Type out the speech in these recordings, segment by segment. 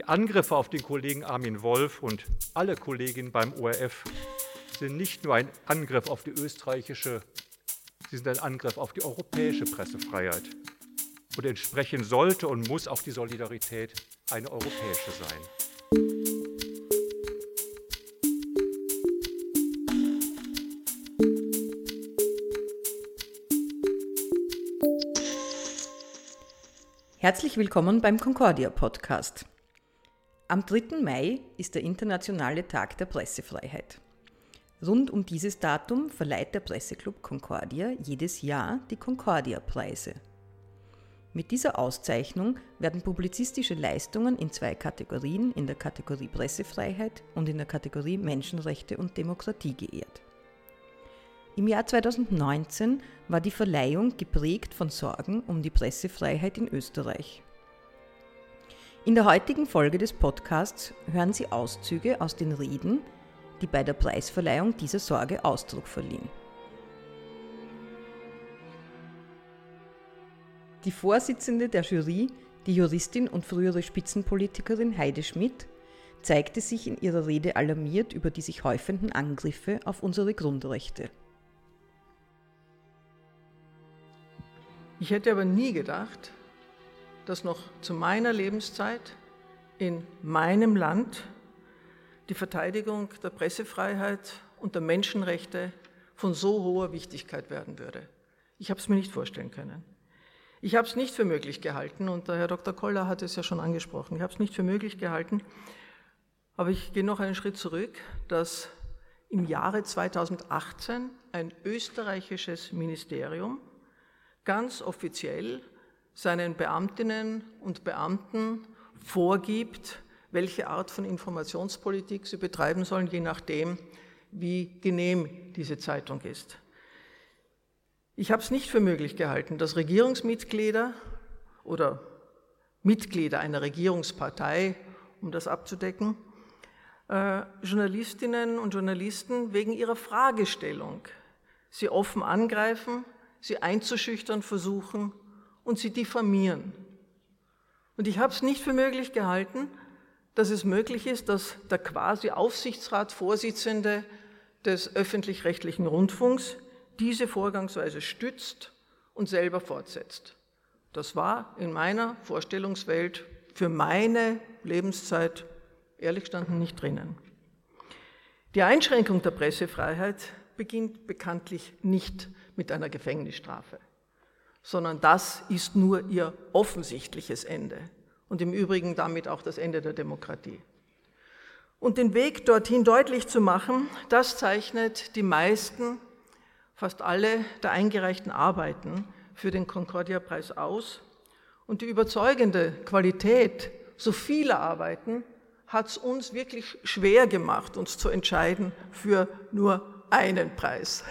Die Angriffe auf den Kollegen Armin Wolf und alle Kolleginnen beim ORF sind nicht nur ein Angriff auf die österreichische, sie sind ein Angriff auf die europäische Pressefreiheit. Und entsprechend sollte und muss auch die Solidarität eine europäische sein. Herzlich willkommen beim Concordia Podcast. Am 3. Mai ist der Internationale Tag der Pressefreiheit. Rund um dieses Datum verleiht der Presseclub Concordia jedes Jahr die Concordia-Preise. Mit dieser Auszeichnung werden publizistische Leistungen in zwei Kategorien, in der Kategorie Pressefreiheit und in der Kategorie Menschenrechte und Demokratie geehrt. Im Jahr 2019 war die Verleihung geprägt von Sorgen um die Pressefreiheit in Österreich. In der heutigen Folge des Podcasts hören Sie Auszüge aus den Reden, die bei der Preisverleihung dieser Sorge Ausdruck verliehen. Die Vorsitzende der Jury, die Juristin und frühere Spitzenpolitikerin Heide Schmidt, zeigte sich in ihrer Rede alarmiert über die sich häufenden Angriffe auf unsere Grundrechte. Ich hätte aber nie gedacht, dass noch zu meiner Lebenszeit in meinem Land die Verteidigung der Pressefreiheit und der Menschenrechte von so hoher Wichtigkeit werden würde. Ich habe es mir nicht vorstellen können. Ich habe es nicht für möglich gehalten, und der Herr Dr. Koller hat es ja schon angesprochen, ich habe es nicht für möglich gehalten, aber ich gehe noch einen Schritt zurück, dass im Jahre 2018 ein österreichisches Ministerium ganz offiziell seinen Beamtinnen und Beamten vorgibt, welche Art von Informationspolitik sie betreiben sollen, je nachdem, wie genehm diese Zeitung ist. Ich habe es nicht für möglich gehalten, dass Regierungsmitglieder oder Mitglieder einer Regierungspartei, um das abzudecken, äh, Journalistinnen und Journalisten wegen ihrer Fragestellung sie offen angreifen, sie einzuschüchtern versuchen und sie diffamieren. Und ich habe es nicht für möglich gehalten, dass es möglich ist, dass der quasi Aufsichtsratsvorsitzende des öffentlich-rechtlichen Rundfunks diese Vorgangsweise stützt und selber fortsetzt. Das war in meiner Vorstellungswelt für meine Lebenszeit ehrlich gestanden nicht drinnen. Die Einschränkung der Pressefreiheit beginnt bekanntlich nicht mit einer Gefängnisstrafe, sondern das ist nur ihr offensichtliches Ende und im Übrigen damit auch das Ende der Demokratie. Und den Weg dorthin deutlich zu machen, das zeichnet die meisten, fast alle der eingereichten Arbeiten für den Concordia-Preis aus. Und die überzeugende Qualität so vieler Arbeiten hat es uns wirklich schwer gemacht, uns zu entscheiden für nur einen Preis.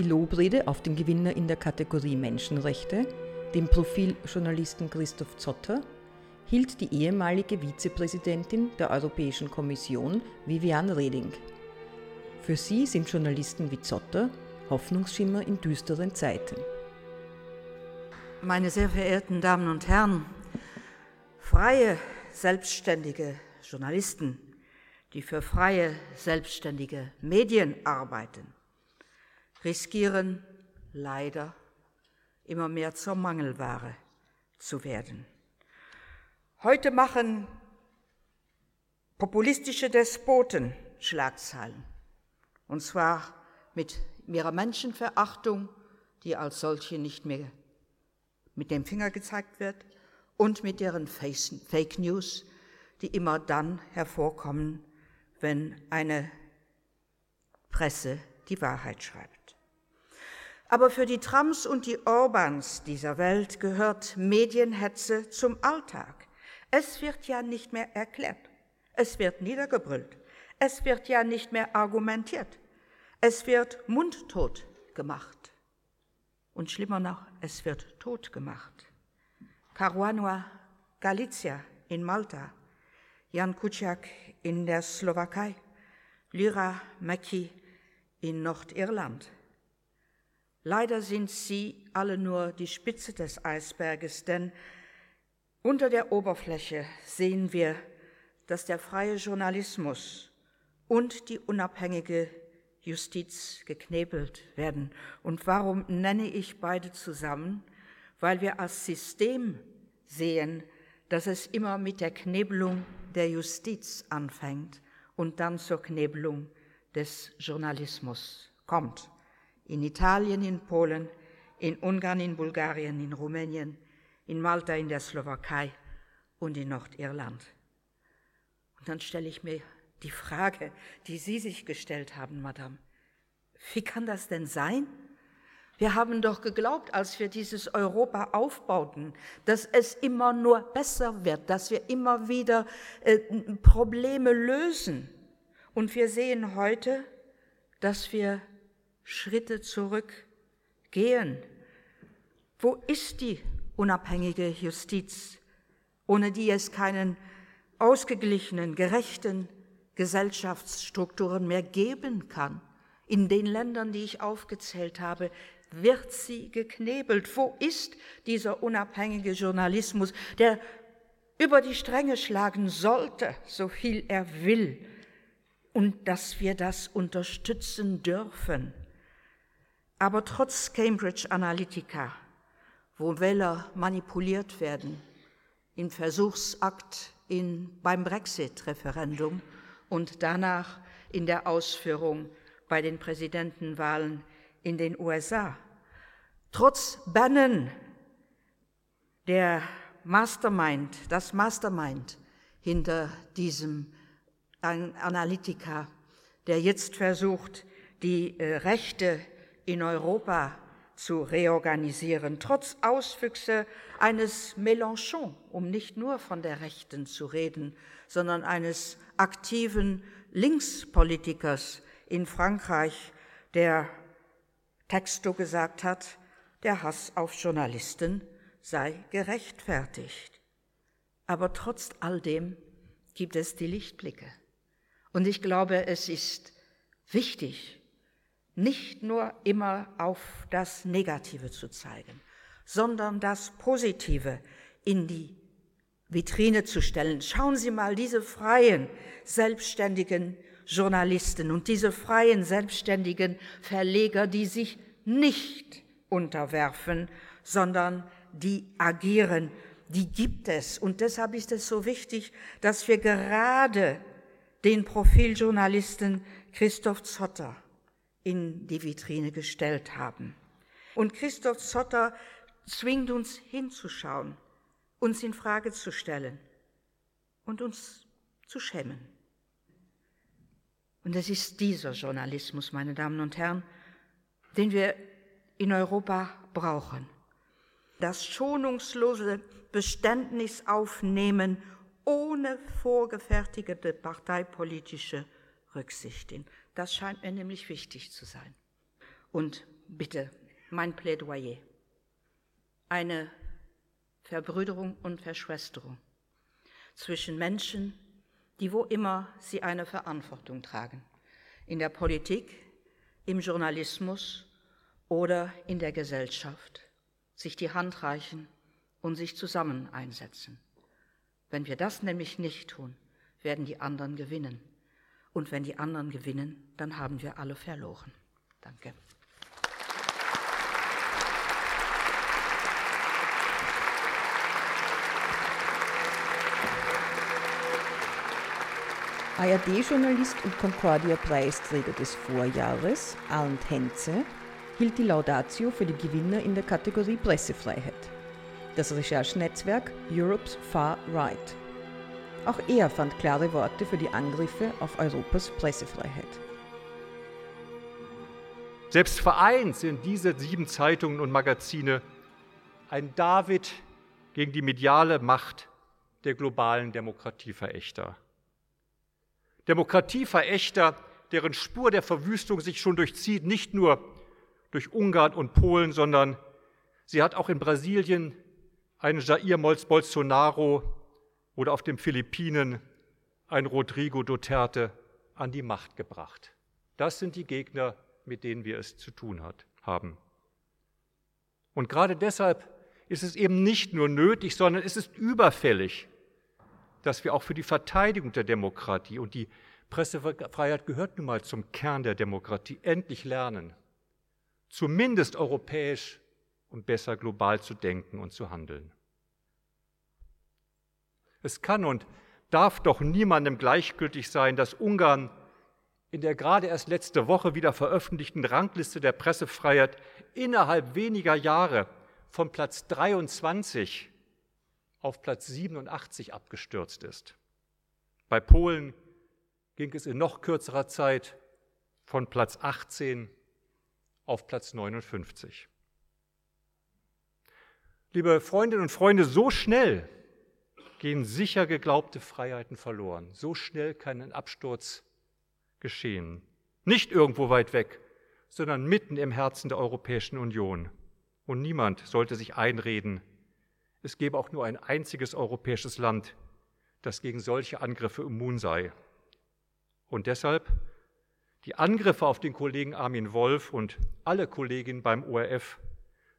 Die Lobrede auf den Gewinner in der Kategorie Menschenrechte, dem Profiljournalisten Christoph Zotter, hielt die ehemalige Vizepräsidentin der Europäischen Kommission Vivian Reding. Für sie sind Journalisten wie Zotter Hoffnungsschimmer in düsteren Zeiten. Meine sehr verehrten Damen und Herren, freie, selbstständige Journalisten, die für freie, selbstständige Medien arbeiten, riskieren leider immer mehr zur Mangelware zu werden. Heute machen populistische Despoten Schlagzeilen, und zwar mit ihrer Menschenverachtung, die als solche nicht mehr mit dem Finger gezeigt wird, und mit deren Fake News, die immer dann hervorkommen, wenn eine Presse die Wahrheit schreibt. Aber für die Trumps und die Orbans dieser Welt gehört Medienhetze zum Alltag. Es wird ja nicht mehr erklärt. Es wird niedergebrüllt. Es wird ja nicht mehr argumentiert. Es wird mundtot gemacht. Und schlimmer noch, es wird tot gemacht. Caruana Galizia in Malta, Jan Kuciak in der Slowakei, Lyra Maki in Nordirland, Leider sind sie alle nur die Spitze des Eisberges, denn unter der Oberfläche sehen wir, dass der freie Journalismus und die unabhängige Justiz geknebelt werden. Und warum nenne ich beide zusammen? Weil wir als System sehen, dass es immer mit der Knebelung der Justiz anfängt und dann zur Knebelung des Journalismus kommt. In Italien, in Polen, in Ungarn, in Bulgarien, in Rumänien, in Malta, in der Slowakei und in Nordirland. Und dann stelle ich mir die Frage, die Sie sich gestellt haben, Madame. Wie kann das denn sein? Wir haben doch geglaubt, als wir dieses Europa aufbauten, dass es immer nur besser wird, dass wir immer wieder äh, Probleme lösen. Und wir sehen heute, dass wir Schritte zurückgehen. Wo ist die unabhängige Justiz, ohne die es keinen ausgeglichenen, gerechten Gesellschaftsstrukturen mehr geben kann? In den Ländern, die ich aufgezählt habe, wird sie geknebelt. Wo ist dieser unabhängige Journalismus, der über die Stränge schlagen sollte, so viel er will, und dass wir das unterstützen dürfen? Aber trotz Cambridge Analytica, wo Wähler manipuliert werden, im Versuchsakt in, beim Brexit-Referendum und danach in der Ausführung bei den Präsidentenwahlen in den USA. Trotz Bannon, der Mastermind, das Mastermind hinter diesem Analytiker, der jetzt versucht, die äh, Rechte in Europa zu reorganisieren, trotz Auswüchse eines Mélenchon, um nicht nur von der Rechten zu reden, sondern eines aktiven Linkspolitikers in Frankreich, der Texto gesagt hat, der Hass auf Journalisten sei gerechtfertigt. Aber trotz all dem gibt es die Lichtblicke. Und ich glaube, es ist wichtig, nicht nur immer auf das Negative zu zeigen, sondern das Positive in die Vitrine zu stellen. Schauen Sie mal diese freien, selbstständigen Journalisten und diese freien, selbstständigen Verleger, die sich nicht unterwerfen, sondern die agieren, die gibt es. Und deshalb ist es so wichtig, dass wir gerade den Profiljournalisten Christoph Zotter in die Vitrine gestellt haben. Und Christoph Zotter zwingt uns hinzuschauen, uns in Frage zu stellen und uns zu schämen. Und es ist dieser Journalismus, meine Damen und Herren, den wir in Europa brauchen. Das schonungslose Beständnis aufnehmen ohne vorgefertigte parteipolitische Rücksichten. Das scheint mir nämlich wichtig zu sein. Und bitte, mein Plädoyer. Eine Verbrüderung und Verschwesterung zwischen Menschen, die wo immer sie eine Verantwortung tragen, in der Politik, im Journalismus oder in der Gesellschaft, sich die Hand reichen und sich zusammen einsetzen. Wenn wir das nämlich nicht tun, werden die anderen gewinnen. Und wenn die anderen gewinnen, dann haben wir alle verloren. Danke. ARD-Journalist und Concordia-Preisträger des Vorjahres, Arndt Henze, hielt die Laudatio für die Gewinner in der Kategorie Pressefreiheit. Das Recherchenetzwerk Europe's Far Right. Auch er fand klare Worte für die Angriffe auf Europas Pressefreiheit. Selbst vereint sind diese sieben Zeitungen und Magazine ein David gegen die mediale Macht der globalen Demokratieverächter. Demokratieverächter, deren Spur der Verwüstung sich schon durchzieht, nicht nur durch Ungarn und Polen, sondern sie hat auch in Brasilien einen Jair Bolsonaro oder auf den Philippinen einen Rodrigo Duterte an die Macht gebracht. Das sind die Gegner, mit denen wir es zu tun hat, haben. Und gerade deshalb ist es eben nicht nur nötig, sondern es ist überfällig, dass wir auch für die Verteidigung der Demokratie und die Pressefreiheit gehört nun mal zum Kern der Demokratie, endlich lernen, zumindest europäisch und besser global zu denken und zu handeln. Es kann und darf doch niemandem gleichgültig sein, dass Ungarn in der gerade erst letzte Woche wieder veröffentlichten Rangliste der Pressefreiheit innerhalb weniger Jahre von Platz 23 auf Platz 87 abgestürzt ist. Bei Polen ging es in noch kürzerer Zeit von Platz 18 auf Platz 59. Liebe Freundinnen und Freunde, so schnell gehen sicher geglaubte Freiheiten verloren. So schnell kann ein Absturz geschehen. Nicht irgendwo weit weg, sondern mitten im Herzen der Europäischen Union. Und niemand sollte sich einreden, es gebe auch nur ein einziges europäisches Land, das gegen solche Angriffe immun sei. Und deshalb die Angriffe auf den Kollegen Armin Wolf und alle Kolleginnen beim ORF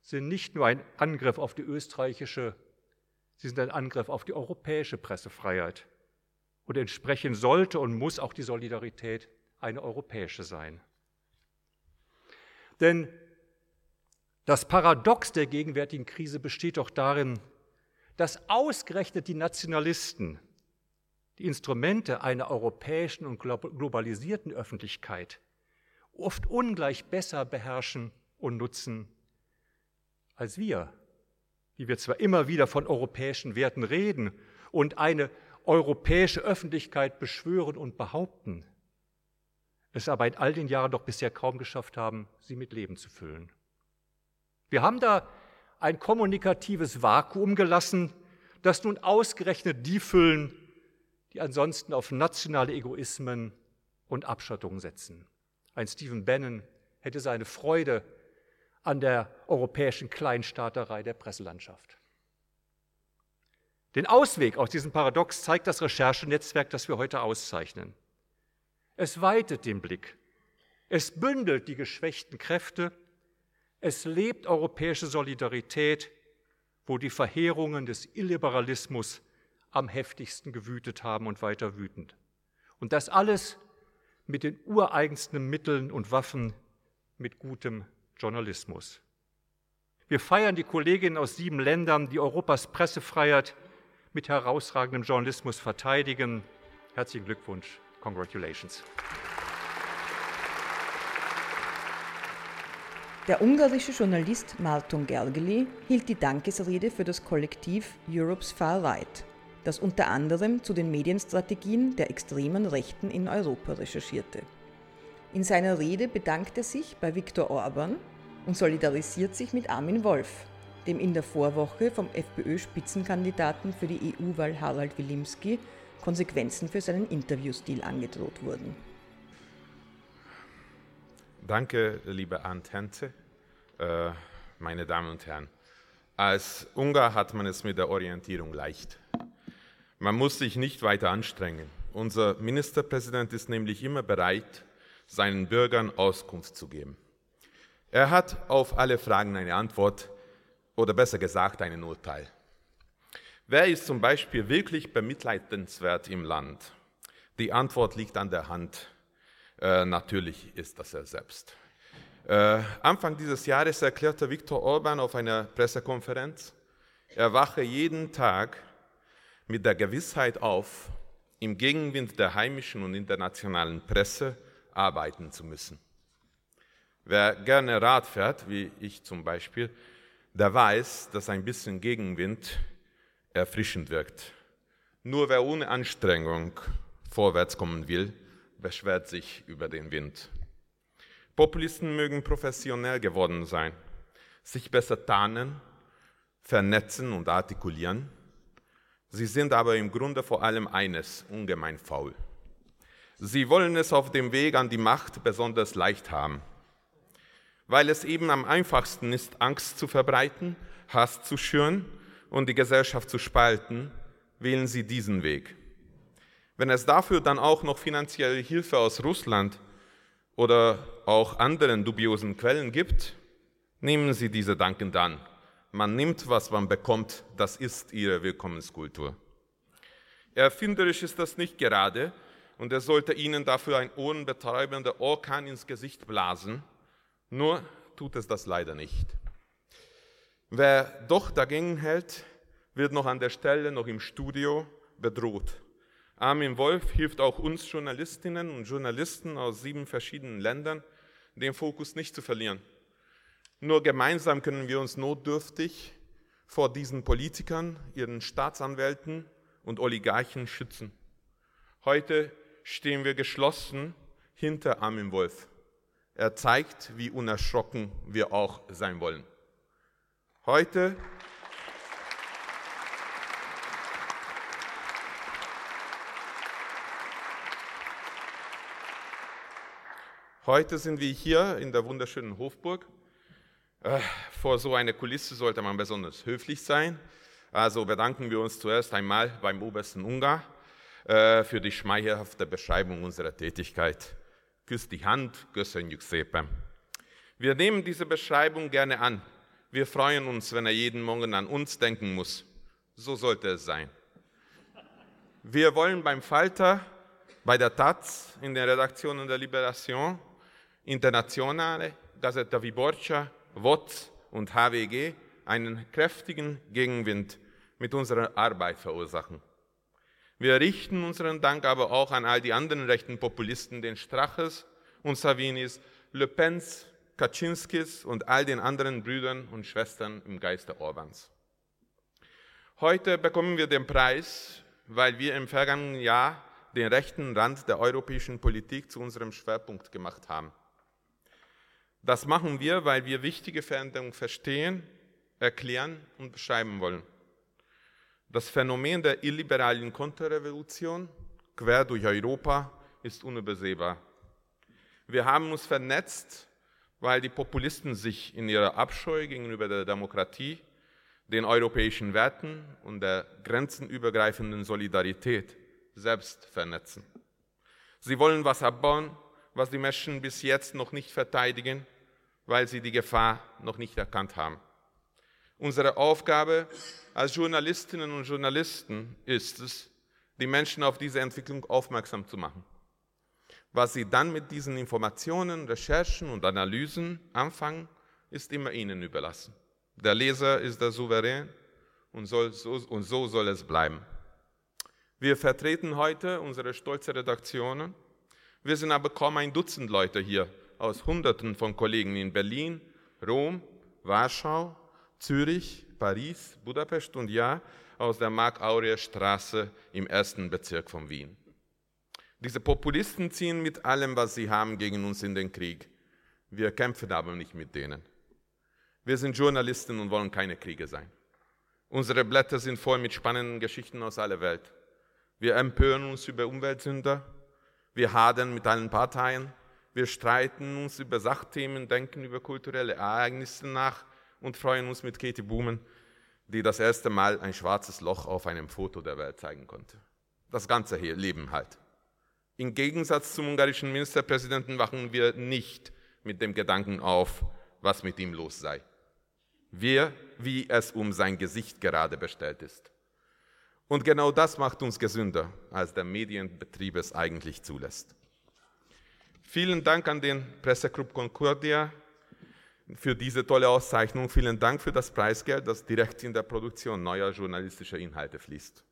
sind nicht nur ein Angriff auf die österreichische, sie sind ein Angriff auf die europäische Pressefreiheit. Und entsprechend sollte und muss auch die Solidarität eine europäische sein. Denn das Paradox der gegenwärtigen Krise besteht doch darin, dass ausgerechnet die Nationalisten die Instrumente einer europäischen und globalisierten Öffentlichkeit oft ungleich besser beherrschen und nutzen als wir, die wir zwar immer wieder von europäischen Werten reden und eine europäische Öffentlichkeit beschwören und behaupten, es aber in all den Jahren doch bisher kaum geschafft haben, sie mit Leben zu füllen. Wir haben da ein kommunikatives Vakuum gelassen, das nun ausgerechnet die füllen, die ansonsten auf nationale Egoismen und Abschottung setzen. Ein Stephen Bannon hätte seine Freude an der europäischen Kleinstaaterei der Presselandschaft. Den Ausweg aus diesem Paradox zeigt das Recherchenetzwerk, das wir heute auszeichnen. Es weitet den Blick. Es bündelt die geschwächten Kräfte. Es lebt europäische Solidarität, wo die Verheerungen des Illiberalismus am heftigsten gewütet haben und weiter wütend. Und das alles mit den ureigensten Mitteln und Waffen, mit gutem Journalismus. Wir feiern die Kolleginnen aus sieben Ländern, die Europas Pressefreiheit mit herausragendem Journalismus verteidigen. Herzlichen Glückwunsch. Congratulations. Der ungarische Journalist Marton Gergely hielt die Dankesrede für das Kollektiv Europe's Far Right, das unter anderem zu den Medienstrategien der extremen Rechten in Europa recherchierte. In seiner Rede bedankt er sich bei Viktor Orban und solidarisiert sich mit Armin Wolf, dem in der Vorwoche vom FPÖ-Spitzenkandidaten für die EU-Wahl Harald Wilimski Konsequenzen für seinen Interviewstil angedroht wurden. Danke, liebe Antente, äh, meine Damen und Herren. Als Ungar hat man es mit der Orientierung leicht. Man muss sich nicht weiter anstrengen. Unser Ministerpräsident ist nämlich immer bereit, seinen Bürgern Auskunft zu geben. Er hat auf alle Fragen eine Antwort oder besser gesagt einen Urteil. Wer ist zum Beispiel wirklich bemitleidenswert im Land? Die Antwort liegt an der Hand. Äh, natürlich ist das er selbst. Äh, Anfang dieses Jahres erklärte Viktor Orban auf einer Pressekonferenz, er wache jeden Tag mit der Gewissheit auf, im Gegenwind der heimischen und internationalen Presse arbeiten zu müssen. Wer gerne Rad fährt, wie ich zum Beispiel, der weiß, dass ein bisschen Gegenwind erfrischend wirkt. Nur wer ohne Anstrengung vorwärts kommen will, beschwert sich über den Wind. Populisten mögen professionell geworden sein, sich besser tarnen, vernetzen und artikulieren. Sie sind aber im Grunde vor allem eines, ungemein faul. Sie wollen es auf dem Weg an die Macht besonders leicht haben, weil es eben am einfachsten ist, Angst zu verbreiten, Hass zu schüren und die Gesellschaft zu spalten, wählen sie diesen Weg. Wenn es dafür dann auch noch finanzielle Hilfe aus Russland oder auch anderen dubiosen Quellen gibt, Nehmen Sie diese dankend an. Man nimmt, was man bekommt, das ist Ihre Willkommenskultur. Erfinderisch ist das nicht gerade und er sollte Ihnen dafür ein ohrenbetäubender Orkan ins Gesicht blasen, nur tut es das leider nicht. Wer doch dagegen hält, wird noch an der Stelle, noch im Studio bedroht. Armin Wolf hilft auch uns Journalistinnen und Journalisten aus sieben verschiedenen Ländern, den Fokus nicht zu verlieren. Nur gemeinsam können wir uns notdürftig vor diesen Politikern, ihren Staatsanwälten und Oligarchen schützen. Heute stehen wir geschlossen hinter Armin Wolf. Er zeigt, wie unerschrocken wir auch sein wollen. Heute Heute sind wir hier in der wunderschönen Hofburg. Äh, vor so einer Kulisse sollte man besonders höflich sein. Also bedanken wir uns zuerst einmal beim obersten Ungar für die schmeichelhafte Beschreibung unserer Tätigkeit. Küsst die Hand, köszönjük szépen. Wir nehmen diese Beschreibung gerne an. Wir freuen uns, wenn er jeden Morgen an uns denken muss. So sollte es sein. Wir wollen beim Falter, bei der Taz, in den Redaktionen der Liberation Internationale, Gazzetta Viborcia, WOTS und HWG einen kräftigen Gegenwind mit unserer Arbeit verursachen. Wir richten unseren Dank aber auch an all die anderen rechten Populisten, den Straches und Savinis, Le Pens, Kaczynskis und all den anderen Brüdern und Schwestern im Geiste Orbans. Heute bekommen wir den Preis, weil wir im vergangenen Jahr den rechten Rand der europäischen Politik zu unserem Schwerpunkt gemacht haben. Das machen wir, weil wir wichtige Veränderungen verstehen, erklären und beschreiben wollen. Das Phänomen der illiberalen Konterrevolution quer durch Europa ist unübersehbar. Wir haben uns vernetzt, weil die Populisten sich in ihrer Abscheu gegenüber der Demokratie, den europäischen Werten und der grenzenübergreifenden Solidarität selbst vernetzen. Sie wollen was abbauen, was die Menschen bis jetzt noch nicht verteidigen, weil sie die Gefahr noch nicht erkannt haben. Unsere Aufgabe als Journalistinnen und Journalisten ist es, die Menschen auf diese Entwicklung aufmerksam zu machen. Was sie dann mit diesen Informationen, Recherchen und Analysen anfangen, ist immer ihnen überlassen. Der Leser ist der Souverän und, soll, so, und so soll es bleiben. Wir vertreten heute unsere stolze Redaktionen wir sind aber kaum ein Dutzend Leute hier aus Hunderten von Kollegen in Berlin, Rom, Warschau, Zürich, Paris, Budapest und ja, aus der Mark-Aureer-Straße im ersten Bezirk von Wien. Diese Populisten ziehen mit allem, was sie haben, gegen uns in den Krieg. Wir kämpfen aber nicht mit denen. Wir sind Journalisten und wollen keine Kriege sein. Unsere Blätter sind voll mit spannenden Geschichten aus aller Welt. Wir empören uns über Umweltsünder, wir hadern mit allen Parteien. Wir streiten uns über Sachthemen, denken über kulturelle Ereignisse nach und freuen uns mit Katie Boomen, die das erste Mal ein schwarzes Loch auf einem Foto der Welt zeigen konnte. Das ganze hier Leben halt. Im Gegensatz zum ungarischen Ministerpräsidenten wachen wir nicht mit dem Gedanken auf, was mit ihm los sei. Wir, wie es um sein Gesicht gerade bestellt ist. Und genau das macht uns gesünder, als der Medienbetrieb es eigentlich zulässt. Vielen Dank an den Presseclub Concordia für diese tolle Auszeichnung. Vielen Dank für das Preisgeld, das direkt in der Produktion neuer journalistischer Inhalte fließt.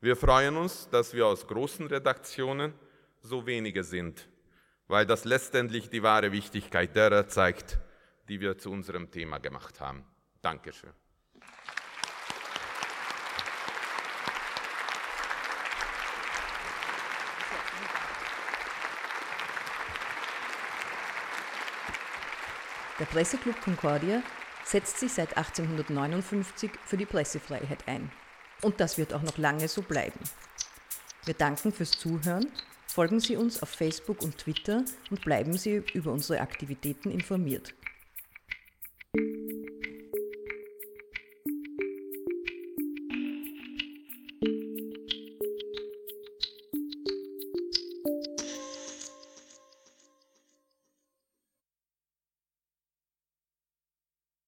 Wir freuen uns, dass wir aus großen Redaktionen so wenige sind, weil das letztendlich die wahre Wichtigkeit derer zeigt, die wir zu unserem Thema gemacht haben. Dankeschön. Der Presseclub Concordia setzt sich seit 1859 für die Pressefreiheit ein. Und das wird auch noch lange so bleiben. Wir danken fürs Zuhören, folgen Sie uns auf Facebook und Twitter und bleiben Sie über unsere Aktivitäten informiert.